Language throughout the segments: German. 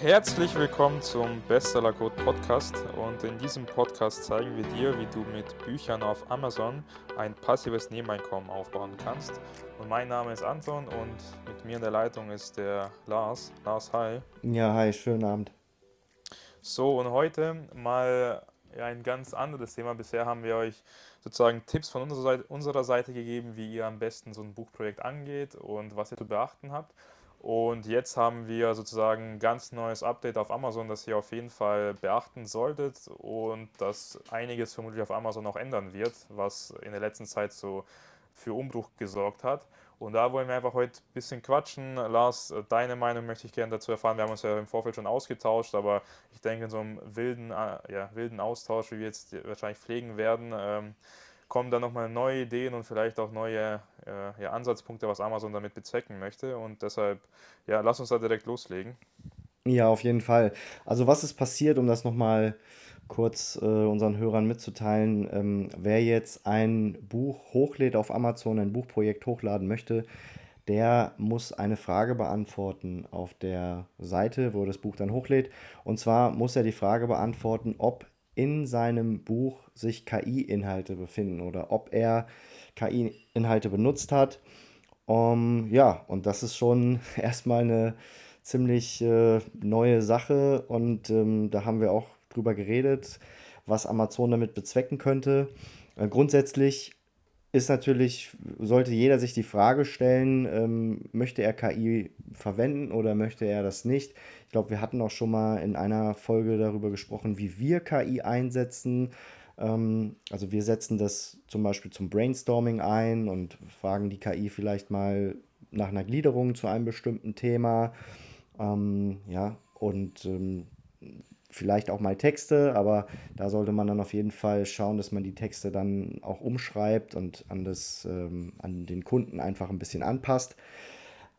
Herzlich willkommen zum Bestseller Code Podcast und in diesem Podcast zeigen wir dir, wie du mit Büchern auf Amazon ein passives Nebeneinkommen aufbauen kannst. Und mein Name ist Anton und mit mir in der Leitung ist der Lars. Lars, hi. Ja, hi, schönen Abend. So, und heute mal ein ganz anderes Thema. Bisher haben wir euch sozusagen Tipps von unserer Seite, unserer Seite gegeben, wie ihr am besten so ein Buchprojekt angeht und was ihr zu beachten habt. Und jetzt haben wir sozusagen ein ganz neues Update auf Amazon, das ihr auf jeden Fall beachten solltet und das einiges vermutlich auf Amazon auch ändern wird, was in der letzten Zeit so für Umbruch gesorgt hat. Und da wollen wir einfach heute ein bisschen quatschen. Lars, deine Meinung möchte ich gerne dazu erfahren. Wir haben uns ja im Vorfeld schon ausgetauscht, aber ich denke, in so einem wilden, äh, ja, wilden Austausch, wie wir jetzt wahrscheinlich pflegen werden, ähm, kommen dann nochmal neue Ideen und vielleicht auch neue äh, ja, Ansatzpunkte, was Amazon damit bezwecken möchte. Und deshalb, ja, lass uns da direkt loslegen. Ja, auf jeden Fall. Also was ist passiert, um das nochmal kurz äh, unseren Hörern mitzuteilen? Ähm, wer jetzt ein Buch hochlädt auf Amazon, ein Buchprojekt hochladen möchte, der muss eine Frage beantworten auf der Seite, wo er das Buch dann hochlädt. Und zwar muss er die Frage beantworten, ob in seinem Buch sich KI-Inhalte befinden oder ob er KI-Inhalte benutzt hat. Um, ja, und das ist schon erstmal eine ziemlich äh, neue Sache und ähm, da haben wir auch drüber geredet, was Amazon damit bezwecken könnte. Äh, grundsätzlich ist natürlich, sollte jeder sich die Frage stellen, ähm, möchte er KI verwenden oder möchte er das nicht? Ich glaube, wir hatten auch schon mal in einer Folge darüber gesprochen, wie wir KI einsetzen. Ähm, also wir setzen das zum Beispiel zum Brainstorming ein und fragen die KI vielleicht mal nach einer Gliederung zu einem bestimmten Thema. Ähm, ja, und ähm, vielleicht auch mal Texte, aber da sollte man dann auf jeden Fall schauen, dass man die Texte dann auch umschreibt und an, das, ähm, an den Kunden einfach ein bisschen anpasst.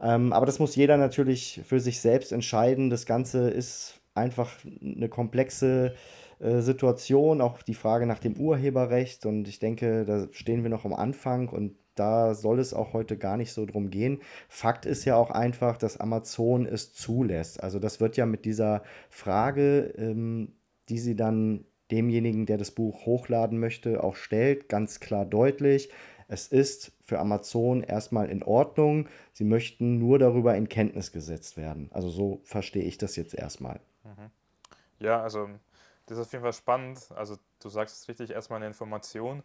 Ähm, aber das muss jeder natürlich für sich selbst entscheiden. Das Ganze ist einfach eine komplexe äh, Situation, auch die Frage nach dem Urheberrecht. Und ich denke, da stehen wir noch am Anfang und da soll es auch heute gar nicht so drum gehen. Fakt ist ja auch einfach, dass Amazon es zulässt. Also das wird ja mit dieser Frage, ähm, die sie dann demjenigen, der das Buch hochladen möchte, auch stellt, ganz klar deutlich. Es ist für Amazon erstmal in Ordnung. Sie möchten nur darüber in Kenntnis gesetzt werden. Also so verstehe ich das jetzt erstmal. Mhm. Ja, also das ist auf jeden Fall spannend. Also du sagst es richtig, erstmal eine Information.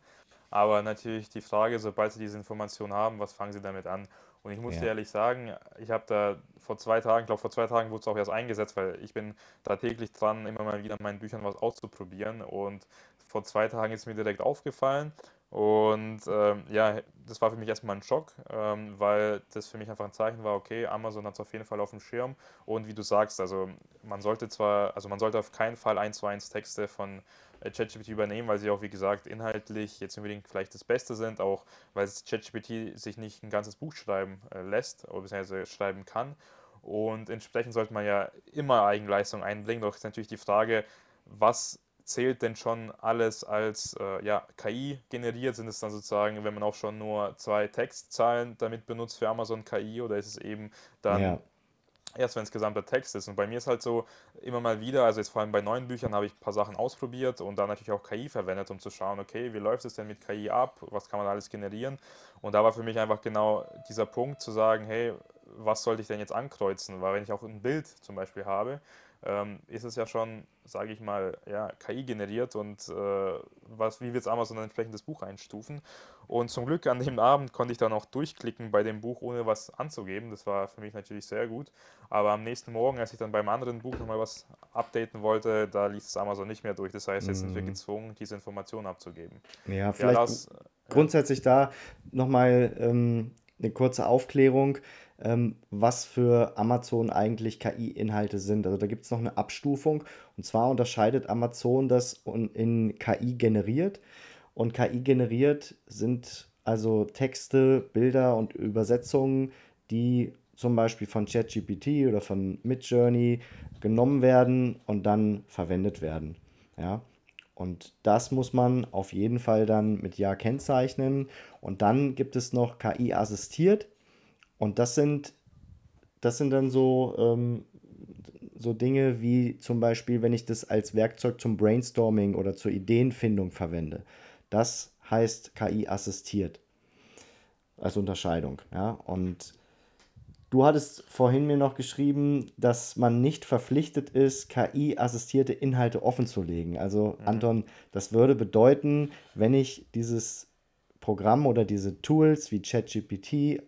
Aber natürlich die Frage, sobald Sie diese Information haben, was fangen Sie damit an? Und ich muss ja. dir ehrlich sagen, ich habe da vor zwei Tagen, ich glaube vor zwei Tagen wurde es auch erst eingesetzt, weil ich bin da täglich dran, immer mal wieder in meinen Büchern was auszuprobieren. Und vor zwei Tagen ist mir direkt aufgefallen. Und ähm, ja, das war für mich erstmal ein Schock, ähm, weil das für mich einfach ein Zeichen war, okay, Amazon hat es auf jeden Fall auf dem Schirm. Und wie du sagst, also man sollte zwar, also man sollte auf keinen Fall eins zu eins Texte von ChatGPT übernehmen, weil sie auch, wie gesagt, inhaltlich jetzt unbedingt vielleicht das Beste sind, auch weil ChatGPT sich nicht ein ganzes Buch schreiben äh, lässt oder beziehungsweise schreiben kann. Und entsprechend sollte man ja immer Eigenleistung einbringen. Doch ist natürlich die Frage, was zählt denn schon alles als äh, ja, KI generiert? Sind es dann sozusagen, wenn man auch schon nur zwei Textzahlen damit benutzt für Amazon KI oder ist es eben dann ja erst wenn es gesamter Text ist. Und bei mir ist halt so immer mal wieder, also jetzt vor allem bei neuen Büchern habe ich ein paar Sachen ausprobiert und dann natürlich auch KI verwendet, um zu schauen, okay, wie läuft es denn mit KI ab, was kann man alles generieren. Und da war für mich einfach genau dieser Punkt zu sagen, hey, was sollte ich denn jetzt ankreuzen? Weil wenn ich auch ein Bild zum Beispiel habe, ähm, ist es ja schon, sage ich mal, ja, KI generiert und äh, was, wie wird es Amazon ein entsprechendes Buch einstufen. Und zum Glück an dem Abend konnte ich dann auch durchklicken bei dem Buch, ohne was anzugeben. Das war für mich natürlich sehr gut. Aber am nächsten Morgen, als ich dann beim anderen Buch nochmal was updaten wollte, da ließ es Amazon nicht mehr durch. Das heißt, jetzt sind wir mhm. gezwungen, diese Informationen abzugeben. Ja, vielleicht ja, das, grundsätzlich da nochmal ähm, eine kurze Aufklärung ähm, was für Amazon eigentlich KI-Inhalte sind. Also da gibt es noch eine Abstufung. Und zwar unterscheidet Amazon das in KI generiert. Und KI generiert sind also Texte, Bilder und Übersetzungen, die zum Beispiel von ChatGPT oder von Midjourney genommen werden und dann verwendet werden. Ja. Und das muss man auf jeden Fall dann mit Ja kennzeichnen. Und dann gibt es noch KI assistiert. Und das sind, das sind dann so, ähm, so Dinge wie zum Beispiel, wenn ich das als Werkzeug zum Brainstorming oder zur Ideenfindung verwende. Das heißt KI assistiert als Unterscheidung. Ja? Und du hattest vorhin mir noch geschrieben, dass man nicht verpflichtet ist, KI-assistierte Inhalte offenzulegen. Also mhm. Anton, das würde bedeuten, wenn ich dieses Programm oder diese Tools wie ChatGPT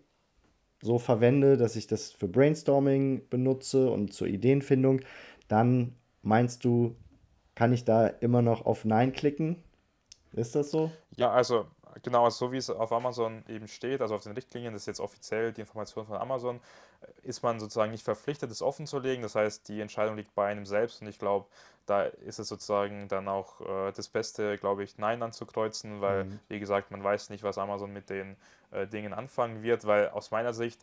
so verwende, dass ich das für Brainstorming benutze und zur Ideenfindung, dann meinst du, kann ich da immer noch auf Nein klicken? Ist das so? Ja, also genau, also so wie es auf Amazon eben steht, also auf den Richtlinien, das ist jetzt offiziell die Information von Amazon, äh, ist man sozusagen nicht verpflichtet, es offen zu legen. Das heißt, die Entscheidung liegt bei einem selbst und ich glaube, da ist es sozusagen dann auch äh, das Beste, glaube ich, Nein anzukreuzen, weil, mhm. wie gesagt, man weiß nicht, was Amazon mit den äh, Dingen anfangen wird, weil aus meiner Sicht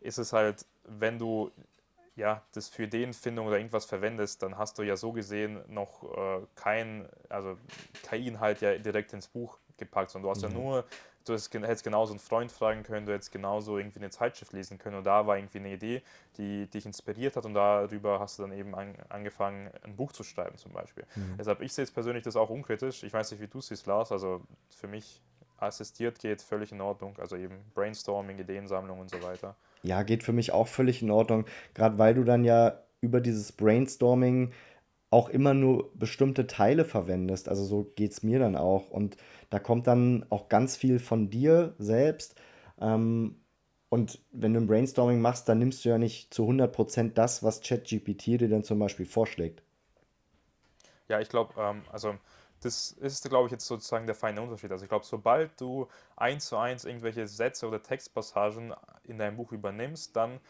ist es halt, wenn du ja, das für Ideenfindung oder irgendwas verwendest, dann hast du ja so gesehen noch äh, kein, also KI-Inhalt ja direkt ins Buch gepackt, sondern du hast mhm. ja nur, du hättest genauso einen Freund fragen können, du hättest genauso irgendwie eine Zeitschrift lesen können und da war irgendwie eine Idee, die dich inspiriert hat und darüber hast du dann eben an, angefangen, ein Buch zu schreiben zum Beispiel. Mhm. Deshalb, ich sehe es persönlich das auch unkritisch. Ich weiß nicht, wie du es siehst, Lars, also für mich assistiert geht völlig in Ordnung, also eben Brainstorming, Ideensammlung und so weiter. Ja, geht für mich auch völlig in Ordnung, gerade weil du dann ja über dieses Brainstorming auch immer nur bestimmte Teile verwendest. Also so geht es mir dann auch. Und da kommt dann auch ganz viel von dir selbst. Ähm, und wenn du ein Brainstorming machst, dann nimmst du ja nicht zu 100% das, was ChatGPT dir dann zum Beispiel vorschlägt. Ja, ich glaube, ähm, also das ist, glaube ich, jetzt sozusagen der feine Unterschied. Also ich glaube, sobald du eins zu eins irgendwelche Sätze oder Textpassagen in deinem Buch übernimmst, dann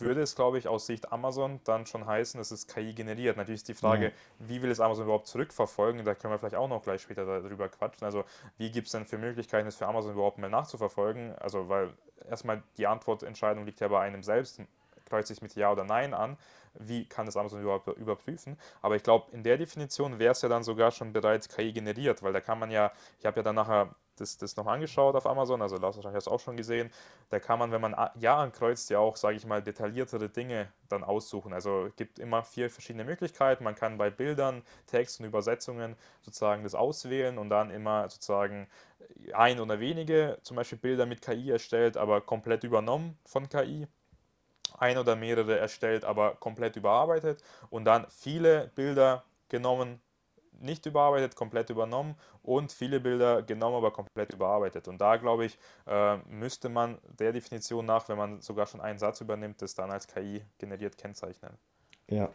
würde es, glaube ich, aus Sicht Amazon dann schon heißen, es ist KI generiert. Natürlich ist die Frage, ja. wie will es Amazon überhaupt zurückverfolgen? Da können wir vielleicht auch noch gleich später darüber quatschen. Also, wie gibt es denn für Möglichkeiten, es für Amazon überhaupt mal nachzuverfolgen? Also, weil erstmal die Antwortentscheidung liegt ja bei einem selbst, kreuzt sich mit Ja oder Nein an. Wie kann das Amazon überhaupt überprüfen? Aber ich glaube, in der Definition wäre es ja dann sogar schon bereits KI generiert, weil da kann man ja, ich habe ja dann nachher das, das noch angeschaut auf Amazon, also Lars wahrscheinlich hast auch schon gesehen. Da kann man, wenn man Ja ankreuzt, ja auch, sage ich mal, detailliertere Dinge dann aussuchen. Also es gibt immer vier verschiedene Möglichkeiten. Man kann bei Bildern, Text und Übersetzungen sozusagen das auswählen und dann immer sozusagen ein oder wenige, zum Beispiel Bilder mit KI erstellt, aber komplett übernommen von KI ein oder mehrere erstellt, aber komplett überarbeitet und dann viele Bilder genommen, nicht überarbeitet, komplett übernommen und viele Bilder genommen, aber komplett überarbeitet. Und da glaube ich, äh, müsste man der Definition nach, wenn man sogar schon einen Satz übernimmt, das dann als KI generiert kennzeichnen. Ja,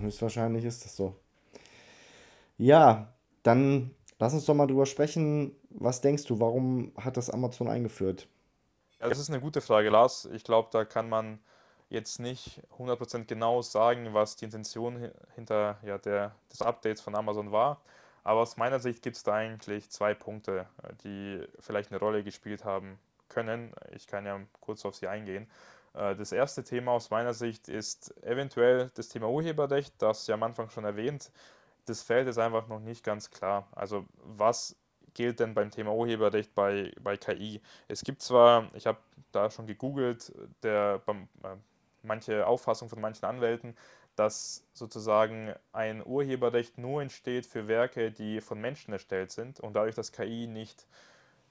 höchstwahrscheinlich ist das so. Ja, dann lass uns doch mal drüber sprechen. Was denkst du, warum hat das Amazon eingeführt? Ja, das ist eine gute Frage, Lars. Ich glaube, da kann man jetzt nicht 100% genau sagen, was die Intention hinter ja, der, des Updates von Amazon war. Aber aus meiner Sicht gibt es da eigentlich zwei Punkte, äh, die vielleicht eine Rolle gespielt haben können. Ich kann ja kurz auf sie eingehen. Äh, das erste Thema aus meiner Sicht ist eventuell das Thema Urheberrecht, das ja am Anfang schon erwähnt. Das Feld ist einfach noch nicht ganz klar. Also was gilt denn beim Thema Urheberrecht bei, bei KI? Es gibt zwar, ich habe da schon gegoogelt, der beim, äh, manche Auffassung von manchen Anwälten, dass sozusagen ein Urheberrecht nur entsteht für Werke, die von Menschen erstellt sind und dadurch, dass KI nicht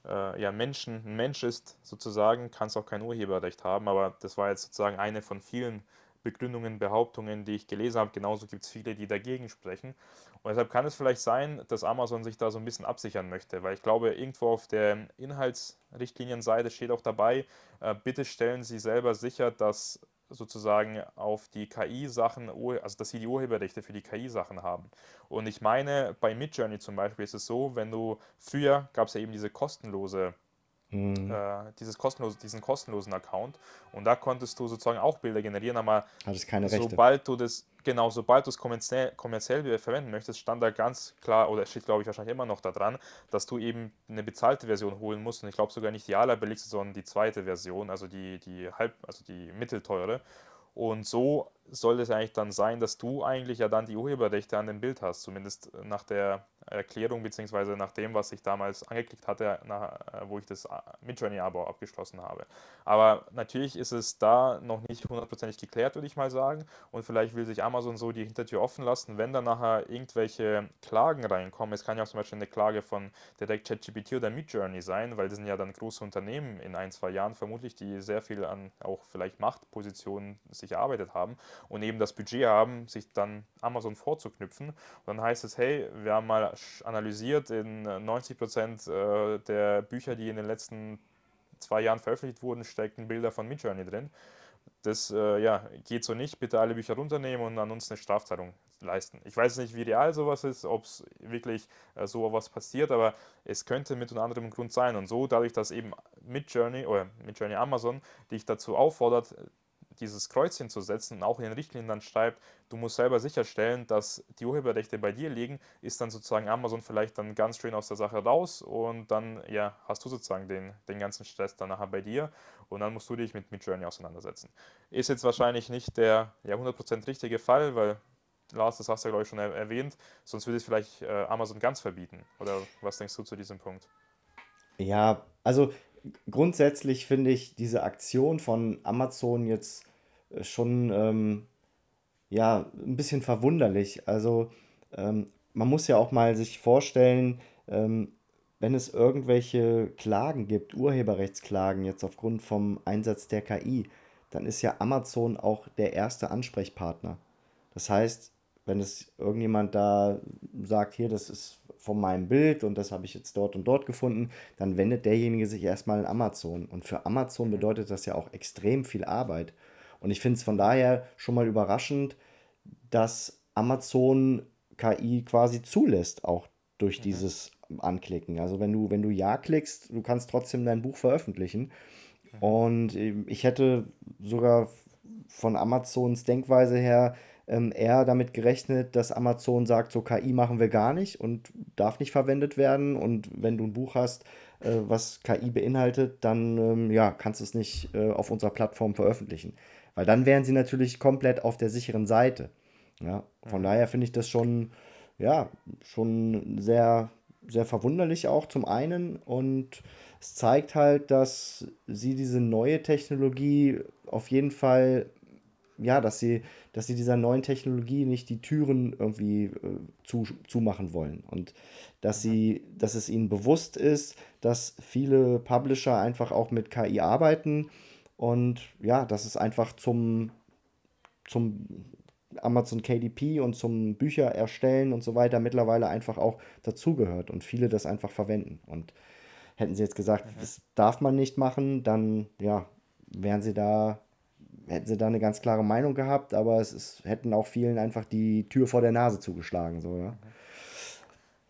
äh, ja, Menschen, ein Mensch ist sozusagen, kann es auch kein Urheberrecht haben, aber das war jetzt sozusagen eine von vielen Begründungen, Behauptungen, die ich gelesen habe. Genauso gibt es viele, die dagegen sprechen. Und deshalb kann es vielleicht sein, dass Amazon sich da so ein bisschen absichern möchte, weil ich glaube, irgendwo auf der Inhaltsrichtlinienseite steht auch dabei, äh, bitte stellen Sie selber sicher, dass sozusagen auf die KI-Sachen, also dass sie die Urheberrechte für die KI-Sachen haben. Und ich meine, bei Midjourney zum Beispiel ist es so, wenn du, früher gab es ja eben diese kostenlose Mhm. Äh, dieses kostenlose, diesen kostenlosen Account. Und da konntest du sozusagen auch Bilder generieren, aber sobald du das, genau, sobald du es kommerziell, kommerziell verwenden möchtest, stand da ganz klar, oder steht glaube ich wahrscheinlich immer noch da dran, dass du eben eine bezahlte Version holen musst. Und ich glaube sogar nicht die allerbilligste, sondern die zweite Version, also die, die halb, also die mittelteure. Und so soll es eigentlich dann sein, dass du eigentlich ja dann die Urheberrechte an dem Bild hast, zumindest nach der Erklärung beziehungsweise nach dem, was ich damals angeklickt hatte, nach, äh, wo ich das äh, Midjourney-Abo abgeschlossen habe. Aber natürlich ist es da noch nicht hundertprozentig geklärt, würde ich mal sagen. Und vielleicht will sich Amazon so die Hintertür offen lassen, wenn dann nachher irgendwelche Klagen reinkommen. Es kann ja auch zum Beispiel eine Klage von direkt ChatGPT oder Midjourney sein, weil das sind ja dann große Unternehmen in ein, zwei Jahren vermutlich, die sehr viel an auch vielleicht Machtpositionen sich erarbeitet haben und eben das Budget haben, sich dann Amazon vorzuknüpfen. Und dann heißt es, hey, wir haben mal analysiert, in 90 Prozent äh, der Bücher, die in den letzten zwei Jahren veröffentlicht wurden, stecken Bilder von Midjourney drin. Das äh, ja, geht so nicht. Bitte alle Bücher runternehmen und an uns eine Strafzahlung leisten. Ich weiß nicht, wie real sowas ist, ob es wirklich äh, so passiert, aber es könnte mit unter anderem Grund sein. Und so, dadurch, dass eben Midjourney oder Midjourney Amazon dich dazu auffordert, dieses Kreuzchen zu setzen und auch in den Richtlinien dann schreibt, du musst selber sicherstellen, dass die Urheberrechte bei dir liegen, ist dann sozusagen Amazon vielleicht dann ganz schön aus der Sache raus und dann ja, hast du sozusagen den, den ganzen Stress dann nachher bei dir und dann musst du dich mit Midjourney auseinandersetzen. Ist jetzt wahrscheinlich nicht der ja, 100% richtige Fall, weil Lars, das hast du glaube ich schon erwähnt, sonst würde es vielleicht äh, Amazon ganz verbieten. Oder was denkst du zu diesem Punkt? Ja, also grundsätzlich finde ich diese Aktion von Amazon jetzt äh, schon ähm, ja, ein bisschen verwunderlich. Also ähm, man muss ja auch mal sich vorstellen, ähm, wenn es irgendwelche Klagen gibt, Urheberrechtsklagen jetzt aufgrund vom Einsatz der KI, dann ist ja Amazon auch der erste Ansprechpartner. Das heißt, wenn es irgendjemand da sagt, hier, das ist von meinem Bild und das habe ich jetzt dort und dort gefunden, dann wendet derjenige sich erstmal an Amazon. Und für Amazon bedeutet das ja auch extrem viel Arbeit. Und ich finde es von daher schon mal überraschend, dass Amazon KI quasi zulässt, auch durch mhm. dieses Anklicken. Also wenn du, wenn du Ja klickst, du kannst trotzdem dein Buch veröffentlichen. Mhm. Und ich hätte sogar von Amazons Denkweise her ähm, eher damit gerechnet, dass Amazon sagt, so KI machen wir gar nicht und darf nicht verwendet werden. Und wenn du ein Buch hast, äh, was KI beinhaltet, dann ähm, ja, kannst du es nicht äh, auf unserer Plattform veröffentlichen. Weil dann wären sie natürlich komplett auf der sicheren Seite. Ja, von mhm. daher finde ich das schon, ja, schon sehr, sehr verwunderlich auch zum einen. Und es zeigt halt, dass sie diese neue Technologie auf jeden Fall ja, dass sie, dass sie dieser neuen Technologie nicht die Türen irgendwie äh, zu, zumachen wollen. Und dass sie, dass es ihnen bewusst ist, dass viele Publisher einfach auch mit KI arbeiten und ja, dass es einfach zum, zum Amazon KDP und zum Bücher erstellen und so weiter mittlerweile einfach auch dazugehört und viele das einfach verwenden. Und hätten sie jetzt gesagt, mhm. das darf man nicht machen, dann ja, wären sie da hätten sie da eine ganz klare Meinung gehabt, aber es ist, hätten auch vielen einfach die Tür vor der Nase zugeschlagen. So, ja?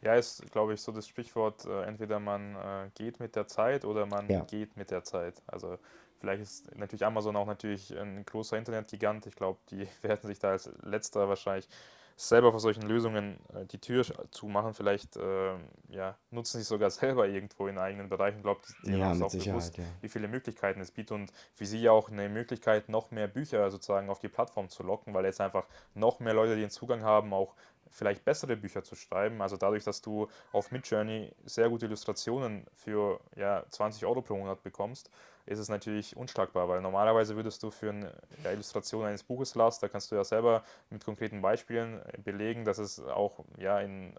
Ja, ist, glaube ich, so das Sprichwort, äh, entweder man äh, geht mit der Zeit oder man ja. geht mit der Zeit. Also vielleicht ist natürlich Amazon auch natürlich ein großer Internetgigant. Ich glaube, die werden sich da als letzter wahrscheinlich selber vor solchen Lösungen äh, die Tür zu machen. Vielleicht äh, ja, nutzen sie sogar selber irgendwo in eigenen Bereichen. Ich glaube, die ja, haben auch bewusst, ja. wie viele Möglichkeiten es bietet und für sie auch eine Möglichkeit, noch mehr Bücher sozusagen auf die Plattform zu locken, weil jetzt einfach noch mehr Leute den Zugang haben, auch vielleicht bessere Bücher zu schreiben. Also dadurch, dass du auf Midjourney sehr gute Illustrationen für ja, 20 Euro pro Monat bekommst, ist es natürlich unschlagbar, weil normalerweise würdest du für eine Illustration eines Buches las, da kannst du ja selber mit konkreten Beispielen belegen, dass es auch ja, in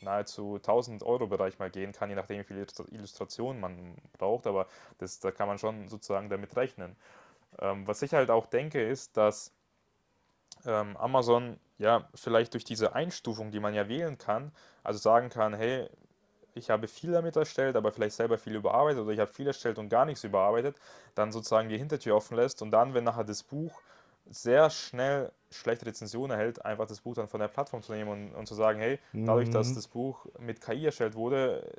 nahezu 1000 Euro Bereich mal gehen kann, je nachdem wie viele Illustrationen man braucht, aber das, da kann man schon sozusagen damit rechnen. Ähm, was ich halt auch denke, ist, dass ähm, Amazon ja vielleicht durch diese Einstufung, die man ja wählen kann, also sagen kann, hey, ich habe viel damit erstellt, aber vielleicht selber viel überarbeitet oder ich habe viel erstellt und gar nichts überarbeitet, dann sozusagen die Hintertür offen lässt und dann, wenn nachher das Buch sehr schnell schlechte Rezensionen erhält, einfach das Buch dann von der Plattform zu nehmen und, und zu sagen, hey, dadurch, dass mhm. das Buch mit KI erstellt wurde,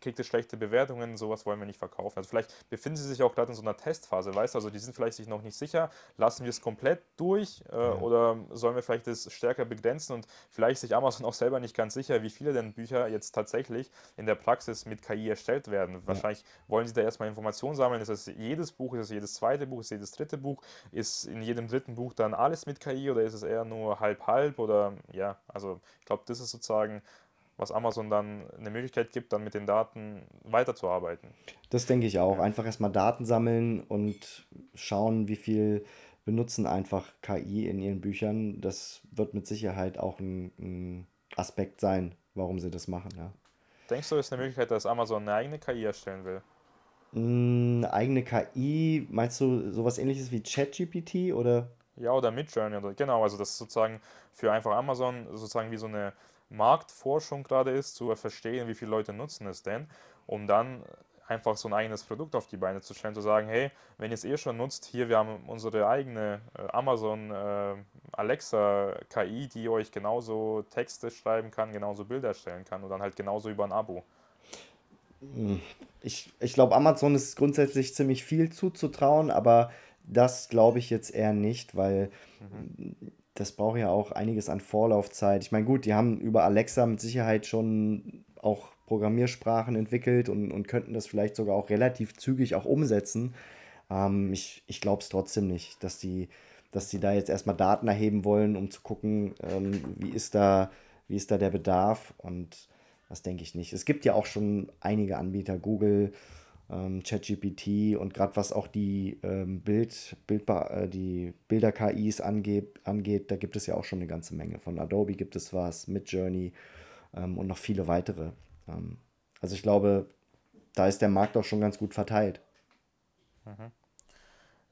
kriegt es schlechte Bewertungen, sowas wollen wir nicht verkaufen. Also vielleicht befinden sie sich auch gerade in so einer Testphase, weißt du, also die sind vielleicht sich noch nicht sicher, lassen wir es komplett durch äh, ja. oder sollen wir vielleicht das stärker begrenzen und vielleicht sich Amazon auch selber nicht ganz sicher, wie viele denn Bücher jetzt tatsächlich in der Praxis mit KI erstellt werden. Ja. Wahrscheinlich wollen sie da erstmal Informationen sammeln, ist es jedes Buch, ist es jedes zweite Buch, ist es jedes dritte Buch, ist in jedem dritten Buch dann alles mit KI oder ist es eher nur halb halb oder ja, also ich glaube, das ist sozusagen was Amazon dann eine Möglichkeit gibt, dann mit den Daten weiterzuarbeiten. Das denke ich auch. Einfach erstmal Daten sammeln und schauen, wie viel benutzen einfach KI in ihren Büchern. Das wird mit Sicherheit auch ein, ein Aspekt sein, warum sie das machen, ja. Denkst du, es ist eine Möglichkeit, dass Amazon eine eigene KI erstellen will? Eine eigene KI, meinst du sowas ähnliches wie ChatGPT oder? Ja, oder Midjourney oder genau, also das ist sozusagen für einfach Amazon sozusagen wie so eine Marktforschung gerade ist, zu verstehen, wie viele Leute nutzen es denn, um dann einfach so ein eigenes Produkt auf die Beine zu stellen, zu sagen, hey, wenn ihr es eh schon nutzt, hier, wir haben unsere eigene äh, Amazon äh, Alexa KI, die euch genauso Texte schreiben kann, genauso Bilder erstellen kann und dann halt genauso über ein Abo. Hm, ich, ich glaube, Amazon ist grundsätzlich ziemlich viel zuzutrauen, aber das glaube ich jetzt eher nicht, weil mhm das braucht ja auch einiges an Vorlaufzeit. Ich meine, gut, die haben über Alexa mit Sicherheit schon auch Programmiersprachen entwickelt und, und könnten das vielleicht sogar auch relativ zügig auch umsetzen. Ähm, ich ich glaube es trotzdem nicht, dass die, dass die da jetzt erstmal Daten erheben wollen, um zu gucken, ähm, wie, ist da, wie ist da der Bedarf. Und das denke ich nicht. Es gibt ja auch schon einige Anbieter, Google, ähm, ChatGPT und gerade was auch die ähm, Bild, Bildbar, äh, die Bilder-KIs angeht, angeht, da gibt es ja auch schon eine ganze Menge. Von Adobe gibt es was, Midjourney ähm, und noch viele weitere. Ähm, also ich glaube, da ist der Markt auch schon ganz gut verteilt. Mhm.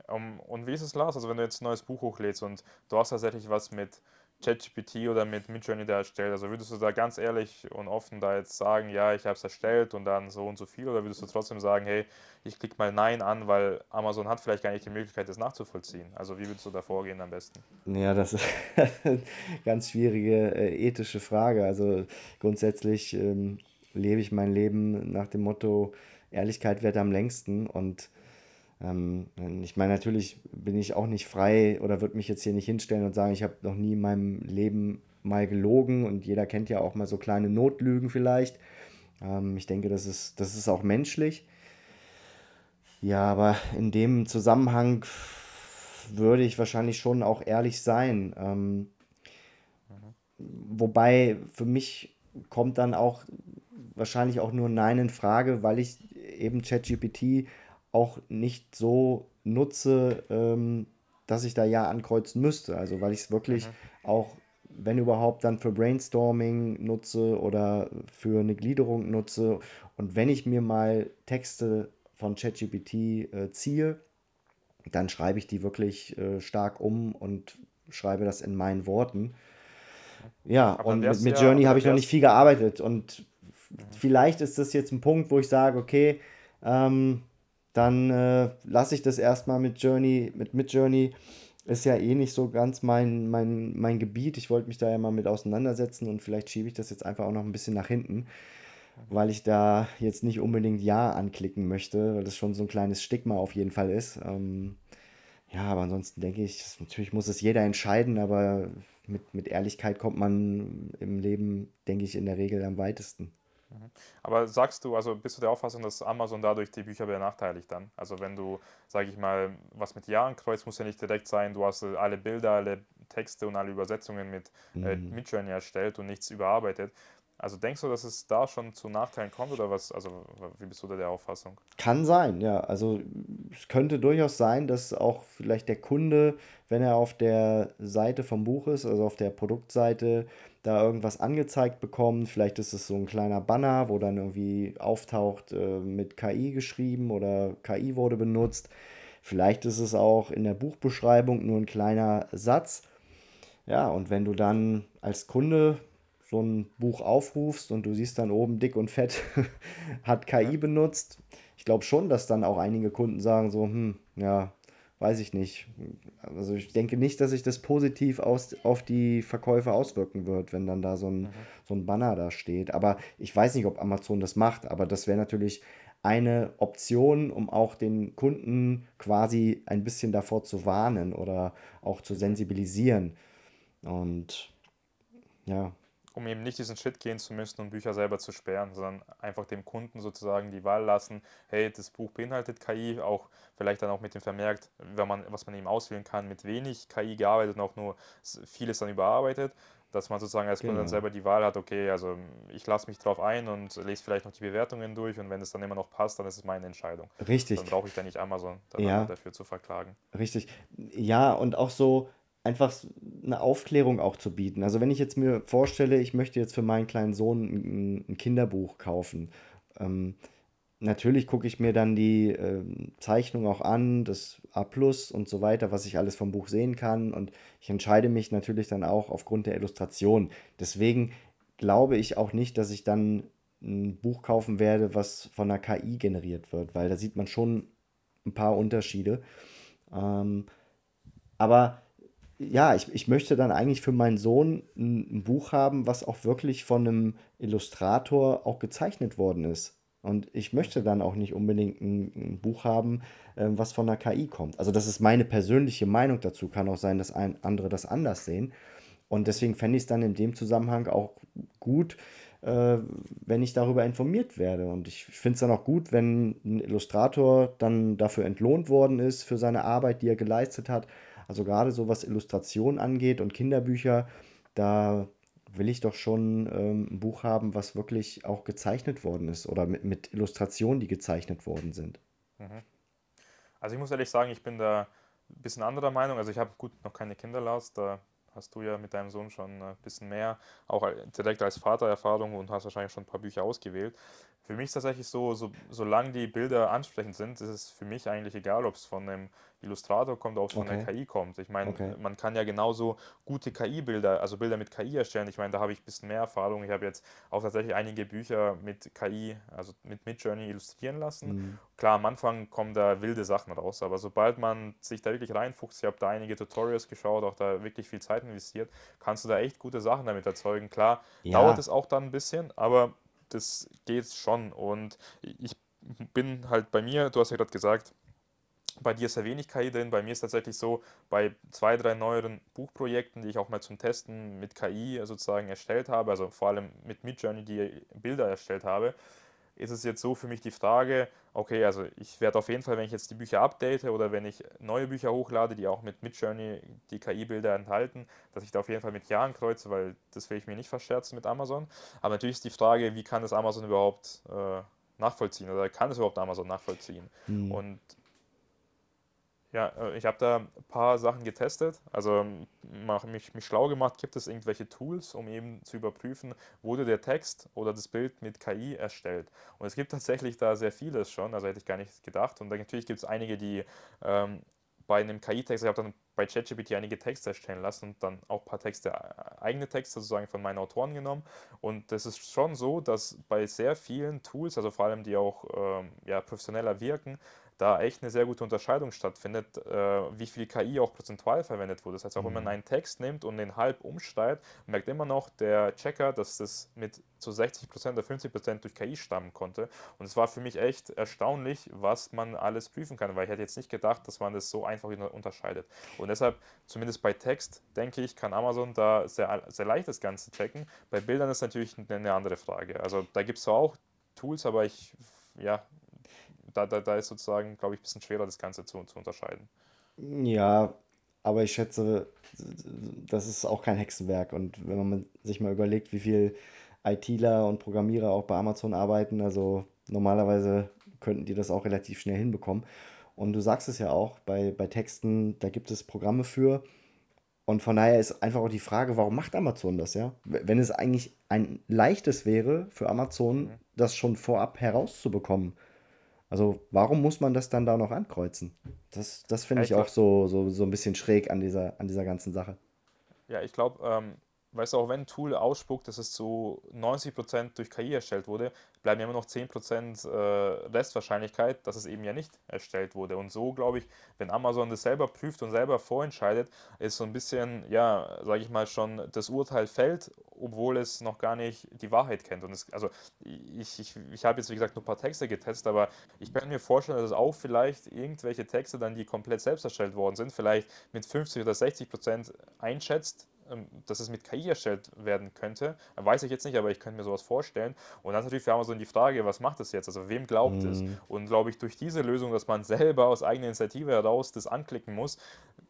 Um, und wie ist es, Lars? Also wenn du jetzt ein neues Buch hochlädst und du hast tatsächlich was mit ChatGPT oder mit Midjourney da erstellt? Also würdest du da ganz ehrlich und offen da jetzt sagen, ja, ich habe es erstellt und dann so und so viel? Oder würdest du trotzdem sagen, hey, ich klicke mal Nein an, weil Amazon hat vielleicht gar nicht die Möglichkeit, das nachzuvollziehen? Also wie würdest du da vorgehen am besten? Ja, das ist eine ganz schwierige äh, ethische Frage. Also grundsätzlich ähm, lebe ich mein Leben nach dem Motto, Ehrlichkeit wird am längsten und ähm, ich meine, natürlich bin ich auch nicht frei oder würde mich jetzt hier nicht hinstellen und sagen, ich habe noch nie in meinem Leben mal gelogen und jeder kennt ja auch mal so kleine Notlügen vielleicht. Ähm, ich denke, das ist, das ist auch menschlich. Ja, aber in dem Zusammenhang würde ich wahrscheinlich schon auch ehrlich sein. Ähm. Wobei für mich kommt dann auch wahrscheinlich auch nur Nein in Frage, weil ich eben ChatGPT auch nicht so nutze, ähm, dass ich da ja ankreuzen müsste. Also weil ich es wirklich mhm. auch, wenn überhaupt, dann für Brainstorming nutze oder für eine Gliederung nutze. Und wenn ich mir mal Texte von ChatGPT äh, ziehe, dann schreibe ich die wirklich äh, stark um und schreibe das in meinen Worten. Ja, Aber und mit, mit Journey ja, habe ich noch nicht viel gearbeitet. Und mhm. vielleicht ist das jetzt ein Punkt, wo ich sage, okay, ähm, dann äh, lasse ich das erstmal mit Journey, mit Midjourney. Ist ja eh nicht so ganz mein, mein, mein Gebiet. Ich wollte mich da ja mal mit auseinandersetzen und vielleicht schiebe ich das jetzt einfach auch noch ein bisschen nach hinten, weil ich da jetzt nicht unbedingt Ja anklicken möchte, weil das schon so ein kleines Stigma auf jeden Fall ist. Ähm, ja, aber ansonsten denke ich, natürlich muss es jeder entscheiden, aber mit, mit Ehrlichkeit kommt man im Leben, denke ich, in der Regel am weitesten. Mhm. Aber sagst du, also bist du der Auffassung, dass Amazon dadurch die Bücher benachteiligt dann? Also wenn du, sage ich mal, was mit Ja ankreuzt, muss ja nicht direkt sein, du hast alle Bilder, alle Texte und alle Übersetzungen mit äh, mhm. Midjourney erstellt und nichts überarbeitet. Also denkst du, dass es da schon zu Nachteilen kommt oder was? Also wie bist du da der Auffassung? Kann sein, ja. Also es könnte durchaus sein, dass auch vielleicht der Kunde, wenn er auf der Seite vom Buch ist, also auf der Produktseite, da irgendwas angezeigt bekommt. Vielleicht ist es so ein kleiner Banner, wo dann irgendwie auftaucht äh, mit KI geschrieben oder KI wurde benutzt. Vielleicht ist es auch in der Buchbeschreibung nur ein kleiner Satz. Ja, und wenn du dann als Kunde so ein Buch aufrufst und du siehst dann oben dick und fett, hat KI benutzt. Ich glaube schon, dass dann auch einige Kunden sagen so, hm, ja, weiß ich nicht. Also ich denke nicht, dass sich das positiv aus, auf die Verkäufe auswirken wird, wenn dann da so ein, mhm. so ein Banner da steht. Aber ich weiß nicht, ob Amazon das macht, aber das wäre natürlich eine Option, um auch den Kunden quasi ein bisschen davor zu warnen oder auch zu sensibilisieren. Und ja, um eben nicht diesen Schritt gehen zu müssen und Bücher selber zu sperren, sondern einfach dem Kunden sozusagen die Wahl lassen, hey, das Buch beinhaltet KI, auch vielleicht dann auch mit dem Vermerk, wenn man, was man eben auswählen kann, mit wenig KI gearbeitet und auch nur vieles dann überarbeitet, dass man sozusagen als Kunde dann genau. selber die Wahl hat, okay, also ich lasse mich drauf ein und lese vielleicht noch die Bewertungen durch und wenn es dann immer noch passt, dann ist es meine Entscheidung. Richtig. Dann brauche ich da nicht Amazon ja. dafür zu verklagen. Richtig. Ja, und auch so, einfach eine Aufklärung auch zu bieten. Also wenn ich jetzt mir vorstelle, ich möchte jetzt für meinen kleinen Sohn ein, Kinderbuch kaufen, ähm, natürlich gucke ich mir dann die äh, Zeichnung auch an, das A und so weiter, was ich alles vom Buch sehen kann und ich entscheide mich natürlich dann auch aufgrund der Illustration. Deswegen glaube ich auch nicht, dass ich dann ein Buch kaufen werde, was von einer KI generiert wird, weil da sieht man schon ein paar Unterschiede. Ähm, aber ja, ich, ich möchte dann eigentlich für meinen Sohn ein, ein Buch haben, was auch wirklich von einem Illustrator auch gezeichnet worden ist. Und ich möchte dann auch nicht unbedingt ein, ein Buch haben, äh, was von der KI kommt. Also das ist meine persönliche Meinung dazu. Kann auch sein, dass ein, andere das anders sehen. Und deswegen fände ich es dann in dem Zusammenhang auch gut, äh, wenn ich darüber informiert werde. Und ich finde es dann auch gut, wenn ein Illustrator dann dafür entlohnt worden ist, für seine Arbeit, die er geleistet hat also gerade so was Illustration angeht und Kinderbücher, da will ich doch schon ähm, ein Buch haben, was wirklich auch gezeichnet worden ist oder mit, mit Illustrationen, die gezeichnet worden sind. Mhm. Also ich muss ehrlich sagen, ich bin da ein bisschen anderer Meinung. Also ich habe gut noch keine Kinder, Lars, da hast du ja mit deinem Sohn schon ein bisschen mehr, auch direkt als Vater Erfahrung und hast wahrscheinlich schon ein paar Bücher ausgewählt. Für mich ist tatsächlich so, so solange die Bilder ansprechend sind, ist es für mich eigentlich egal, ob es von einem Illustrator kommt, ob es von der KI kommt. Ich meine, Okay. man kann ja genauso gute KI-Bilder, also Bilder mit KI erstellen. Ich meine, da habe ich ein bisschen mehr Erfahrung. Ich habe jetzt auch tatsächlich einige Bücher mit KI, also mit Midjourney illustrieren lassen. Mhm. Klar, am Anfang kommen da wilde Sachen raus, aber sobald man sich da wirklich reinfuchst, ich habe da einige Tutorials geschaut, auch da wirklich viel Zeit investiert, kannst du da echt gute Sachen damit erzeugen. Klar, dauert Ja, es auch dann ein bisschen, aber das geht schon. Und ich bin halt bei mir, du hast ja gerade gesagt, bei dir ist sehr wenig KI drin. Bei mir ist tatsächlich so, bei zwei, drei neueren Buchprojekten, die ich auch mal zum Testen mit KI sozusagen erstellt habe, also vor allem mit Midjourney, die Bilder erstellt habe, ist es jetzt so für mich die Frage, okay, also ich werde auf jeden Fall, wenn ich jetzt die Bücher update oder wenn ich neue Bücher hochlade, die auch mit Midjourney die KI-Bilder enthalten, dass ich da auf jeden Fall mit Ja ankreuze, weil das will ich mir nicht verscherzen mit Amazon. Aber natürlich ist die Frage, wie kann das Amazon überhaupt äh, nachvollziehen oder kann es überhaupt Amazon nachvollziehen? hm. Und ja, äh, ich habe da ein paar Sachen getestet. Also mich, mich schlau gemacht, gibt es irgendwelche Tools, um eben zu überprüfen, wurde der Text oder das Bild mit KI erstellt. Und es gibt tatsächlich da sehr vieles schon, also hätte ich gar nicht gedacht. Und dann natürlich gibt es einige, die ähm, bei einem KI-Text, ich habe dann bei ChatGPT einige Texte erstellen lassen und dann auch ein paar Texte, äh, eigene Texte sozusagen von meinen Autoren genommen. Und das ist schon so, dass bei sehr vielen Tools, also vor allem die auch ähm, ja, professioneller wirken, da echt eine sehr gute Unterscheidung stattfindet, äh, wie viel KI auch prozentual verwendet wurde. Das heißt, auch mhm. wenn man mhm. einen Text nimmt und den halb umschreibt, merkt immer noch der Checker, dass das mit zu 60% oder 50% durch KI stammen konnte. Und es war für mich echt erstaunlich, was man alles prüfen kann, weil ich hätte jetzt nicht gedacht, dass man das so einfach unterscheidet. Und deshalb, zumindest bei Text, denke ich, kann Amazon da sehr, sehr leicht das Ganze checken. Bei Bildern ist natürlich eine andere Frage. Also da gibt es auch Tools, aber ich ja, da, da, da ist sozusagen, glaube ich, ein bisschen schwerer, das Ganze zu, zu unterscheiden. Ja, aber ich schätze, das ist auch kein Hexenwerk. Und wenn man sich mal überlegt, wie viel ITler und Programmierer auch bei Amazon arbeiten, also normalerweise könnten die das auch relativ schnell hinbekommen. Und du sagst es ja auch, bei, bei Texten, da gibt es Programme für. Und von daher ist einfach auch die Frage, warum macht Amazon das, ja? Wenn es eigentlich ein leichtes wäre für Amazon, mhm. das schon vorab herauszubekommen. Also warum muss man das dann da noch ankreuzen? Das, das finde ich auch so, so, so ein bisschen schräg an dieser, an dieser ganzen Sache. Ja, ich glaube, ähm, weißt du, auch wenn ein Tool ausspuckt, dass es zu 90% durch KI erstellt wurde, bleiben ja immer noch 10% äh, Restwahrscheinlichkeit, dass es eben ja nicht erstellt wurde. Und so glaube ich, wenn Amazon das selber prüft und selber vorentscheidet, ist so ein bisschen, ja, sage ich mal schon, das Urteil fällt, obwohl es noch gar nicht die Wahrheit kennt. Und es, also ich, ich, ich habe jetzt wie gesagt nur ein paar Texte getestet, aber ich kann mir vorstellen, dass es auch vielleicht irgendwelche Texte dann, die komplett selbst erstellt worden sind, vielleicht mit 50 oder 60 Prozent einschätzt, dass es mit KI erstellt werden könnte. Weiß ich jetzt nicht, aber ich könnte mir sowas vorstellen. Und dann ist natürlich für Amazon die Frage, was macht es jetzt? Also wem glaubt mhm. es? Und glaube ich, durch diese Lösung, dass man selber aus eigener Initiative heraus das anklicken muss,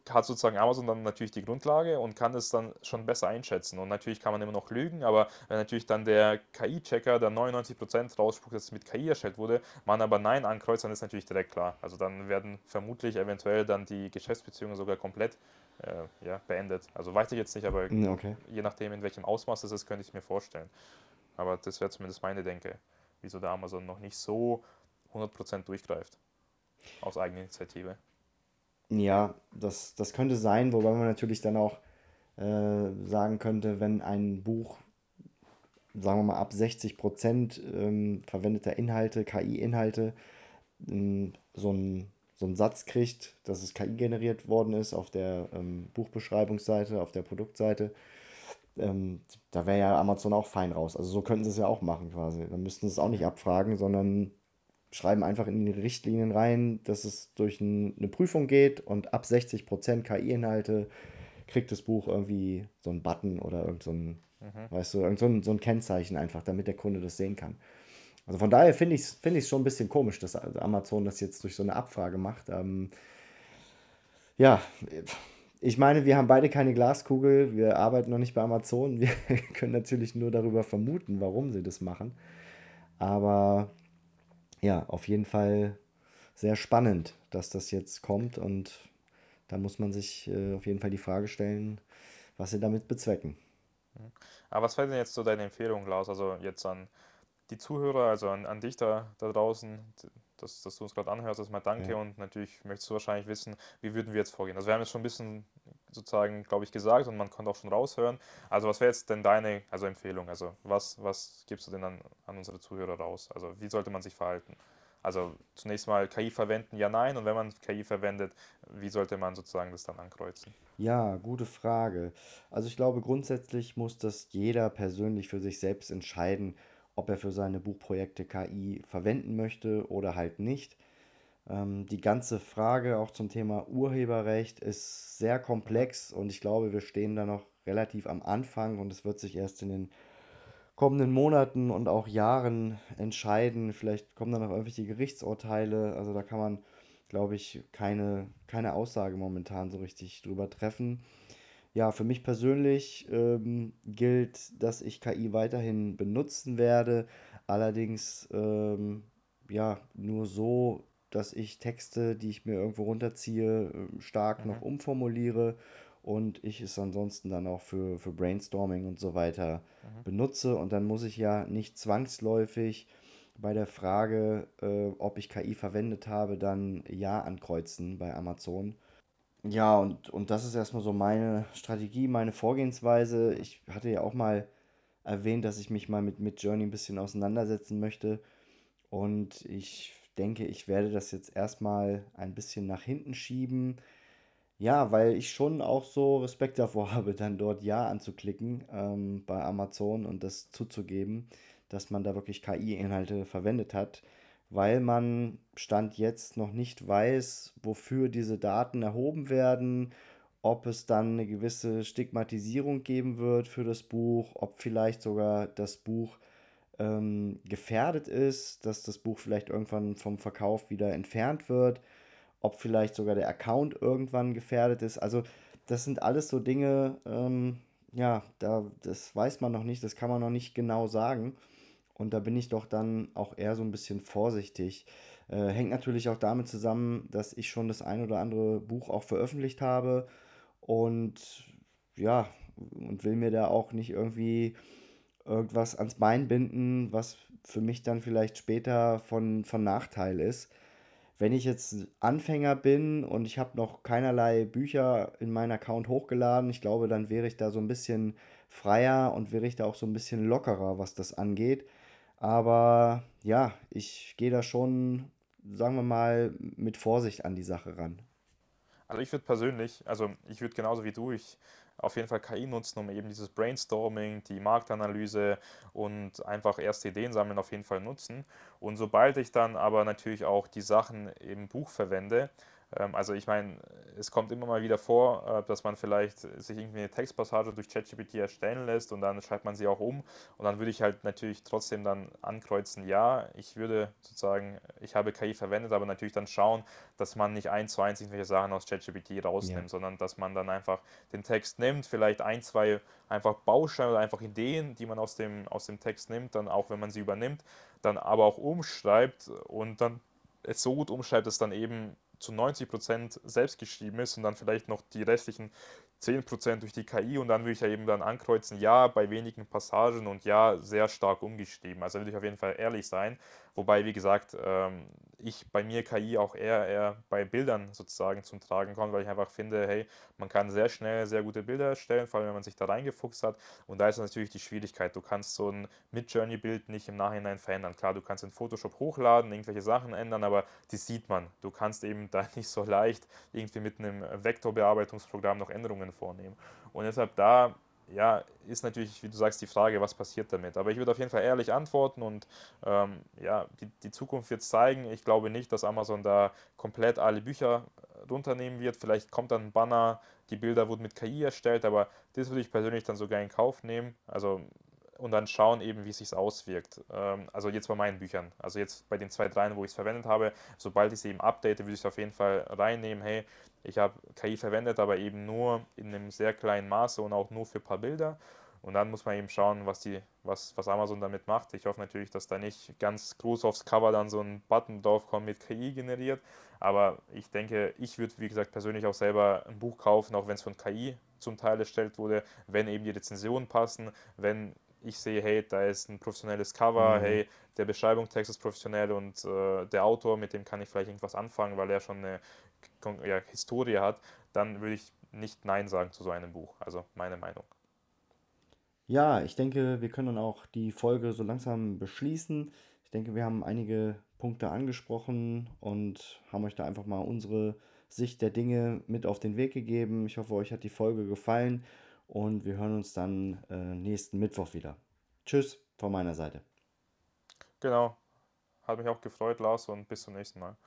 hat sozusagen Amazon dann natürlich die Grundlage und kann es dann schon besser einschätzen. Und natürlich kann man immer noch lügen, aber wenn natürlich dann der KI-Checker, der 99% rausspuckt, dass es mit KI erstellt wurde, man aber Nein ankreuzt, dann ist natürlich direkt klar. Also dann werden vermutlich eventuell dann die Geschäftsbeziehungen sogar komplett äh, ja, beendet. Also weiß ich jetzt nicht, aber okay. je nachdem, in welchem Ausmaß es ist, könnte ich es mir vorstellen. Aber das wäre zumindest meine Denke, wieso der Amazon noch nicht so 100% durchgreift. Aus eigener Initiative. Ja, das, das könnte sein, wobei man natürlich dann auch äh, sagen könnte, wenn ein Buch, sagen wir mal, ab 60% ähm, verwendeter Inhalte, KI-Inhalte, ähm, so ein so einen Satz kriegt, dass es KI generiert worden ist auf der ähm, Buchbeschreibungsseite, auf der Produktseite, ähm, da wäre ja Amazon auch fein raus. Also so könnten sie es ja auch machen quasi. Dann müssten sie es auch nicht abfragen, sondern schreiben einfach in die Richtlinien rein, dass es durch ein, eine Prüfung geht und ab 60% KI-Inhalte kriegt das Buch irgendwie so einen Button oder irgend so ein, mhm. weißt du, irgend so ein, so ein Kennzeichen einfach, damit der Kunde das sehen kann. Also von daher finde ich es find schon ein bisschen komisch, dass Amazon das jetzt durch so eine Abfrage macht. Ähm, ja, ich meine, wir haben beide keine Glaskugel, wir arbeiten noch nicht bei Amazon, wir können natürlich nur darüber vermuten, warum sie das machen. Aber ja, auf jeden Fall sehr spannend, dass das jetzt kommt und da muss man sich äh, auf jeden Fall die Frage stellen, was sie damit bezwecken. Aber was wäre denn jetzt so deine Empfehlung, Klaus? Also jetzt an die Zuhörer, also an, an dich da, da draußen, dass, dass du uns gerade anhörst, erstmal danke ja. und natürlich möchtest du wahrscheinlich wissen, wie würden wir jetzt vorgehen. Also wir haben jetzt schon ein bisschen sozusagen, glaube ich, gesagt und man konnte auch schon raushören. Also was wäre jetzt denn deine also Empfehlung? Also was, was gibst du denn an, an unsere Zuhörer raus? Also wie sollte man sich verhalten? Also zunächst mal KI verwenden, ja, nein. Und wenn man KI verwendet, wie sollte man sozusagen das dann ankreuzen? Ja, gute Frage. Also ich glaube, grundsätzlich muss das jeder persönlich für sich selbst entscheiden, ob er für seine Buchprojekte KI verwenden möchte oder halt nicht. Ähm, die ganze Frage auch zum Thema Urheberrecht ist sehr komplex und ich glaube, wir stehen da noch relativ am Anfang und es wird sich erst in den kommenden Monaten und auch Jahren entscheiden. Vielleicht kommen dann noch irgendwelche Gerichtsurteile. Also da kann man, glaube ich, keine, keine Aussage momentan so richtig drüber treffen. Ja, für mich persönlich ähm, gilt, dass ich KI weiterhin benutzen werde. Allerdings ähm, ja nur so, dass ich Texte, die ich mir irgendwo runterziehe, ähm, stark mhm. noch umformuliere und ich es ansonsten dann auch für, für Brainstorming und so weiter mhm. benutze. Und dann muss ich ja nicht zwangsläufig bei der Frage, äh, ob ich KI verwendet habe, dann Ja ankreuzen bei Amazon ja, und, und das ist erstmal so meine Strategie, meine Vorgehensweise. Ich hatte ja auch mal erwähnt, dass ich mich mal mit Midjourney ein bisschen auseinandersetzen möchte. Und ich denke, ich werde das jetzt erstmal ein bisschen nach hinten schieben. Ja, weil ich schon auch so Respekt davor habe, dann dort Ja anzuklicken ähm, bei Amazon und das zuzugeben, dass man da wirklich KI-Inhalte verwendet hat weil man Stand jetzt noch nicht weiß, wofür diese Daten erhoben werden, ob es dann eine gewisse Stigmatisierung geben wird für das Buch, ob vielleicht sogar das Buch ähm, gefährdet ist, dass das Buch vielleicht irgendwann vom Verkauf wieder entfernt wird, ob vielleicht sogar der Account irgendwann gefährdet ist. Also das sind alles so Dinge, ähm, ja, da, das weiß man noch nicht, das kann man noch nicht genau sagen. Und da bin ich doch dann auch eher so ein bisschen vorsichtig. Äh, hängt natürlich auch damit zusammen, dass ich schon das ein oder andere Buch auch veröffentlicht habe und ja, und will mir da auch nicht irgendwie irgendwas ans Bein binden, was für mich dann vielleicht später von, von Nachteil ist. wenn ich jetzt Anfänger bin und ich habe noch keinerlei Bücher in meinen Account hochgeladen, ich glaube, dann wäre ich da so ein bisschen freier und wäre ich da auch so ein bisschen lockerer, was das angeht. Aber ja, ich gehe da schon, sagen wir mal, mit Vorsicht an die Sache ran. Also ich würde persönlich, also ich würde genauso wie du, ich auf jeden Fall KI nutzen, um eben dieses Brainstorming, die Marktanalyse und einfach erste Ideen sammeln auf jeden Fall nutzen. Und sobald ich dann aber natürlich auch die Sachen im Buch verwende, also ich meine, es kommt immer mal wieder vor, äh, dass man vielleicht sich irgendwie eine Textpassage durch ChatGPT erstellen lässt und dann schreibt man sie auch um und dann würde ich halt natürlich trotzdem dann ankreuzen, ja, ich würde sozusagen, ich habe KI verwendet, aber natürlich dann schauen, dass man nicht eins zu eins irgendwelche Sachen aus ChatGPT rausnimmt, ja. sondern dass man dann einfach den Text nimmt, vielleicht ein, zwei einfach Bausteine oder einfach Ideen, die man aus dem, aus dem Text nimmt, dann auch wenn man sie übernimmt, dann aber auch umschreibt und dann es so gut umschreibt, dass dann eben zu 90% selbst geschrieben ist und dann vielleicht noch die restlichen 10% durch die KI und dann würde ich ja eben dann ankreuzen, ja, bei wenigen Passagen und ja, sehr stark umgeschrieben. Also würde ich auf jeden Fall ehrlich sein. Wobei, wie gesagt, ähm, ich bei mir KI auch eher, eher bei Bildern sozusagen zum Tragen kommt, weil ich einfach finde, hey, man kann sehr schnell sehr gute Bilder erstellen, vor allem wenn man sich da reingefuchst hat. Und da ist natürlich die Schwierigkeit, du kannst so ein Mid-Journey-Bild nicht im Nachhinein verändern. Klar, du kannst in Photoshop hochladen, irgendwelche Sachen ändern, aber die sieht man. Du kannst eben da nicht so leicht irgendwie mit einem Vektorbearbeitungsprogramm noch Änderungen vornehmen. Und deshalb da ja, ist natürlich, wie du sagst, die Frage, was passiert damit. Aber ich würde auf jeden Fall ehrlich antworten und ähm, ja, die, die Zukunft wird zeigen. Ich glaube nicht, dass Amazon da komplett alle Bücher runternehmen wird. Vielleicht kommt dann ein Banner, die Bilder wurden mit KI erstellt, aber das würde ich persönlich dann sogar in Kauf nehmen. Also und dann schauen eben, wie es sich auswirkt. Ähm, also jetzt bei meinen Büchern, also jetzt bei den zwei, dreien, wo ich es verwendet habe, sobald ich sie eben update, würde ich es auf jeden Fall reinnehmen, hey, ich habe KI verwendet, aber eben nur in einem sehr kleinen Maße und auch nur für ein paar Bilder. Und dann muss man eben schauen, was, die, was, was Amazon damit macht. Ich hoffe natürlich, dass da nicht ganz groß aufs Cover dann so ein Button draufkommt mit KI generiert. Aber ich denke, ich würde, wie gesagt, persönlich auch selber ein Buch kaufen, auch wenn es von KI zum Teil erstellt wurde, wenn eben die Rezensionen passen, wenn ich sehe, hey, da ist ein professionelles Cover, mhm. hey, der Beschreibungstext ist professionell und äh, der Autor, mit dem kann ich vielleicht irgendwas anfangen, weil er schon eine ja, Historie hat, dann würde ich nicht Nein sagen zu so einem Buch. Also meine Meinung. Ja, ich denke, wir können dann auch die Folge so langsam beschließen. Ich denke, wir haben einige Punkte angesprochen und haben euch da einfach mal unsere Sicht der Dinge mit auf den Weg gegeben. Ich hoffe, euch hat die Folge gefallen und wir hören uns dann äh, nächsten Mittwoch wieder. Tschüss von meiner Seite. Genau. Hat mich auch gefreut, Lars, und bis zum nächsten Mal.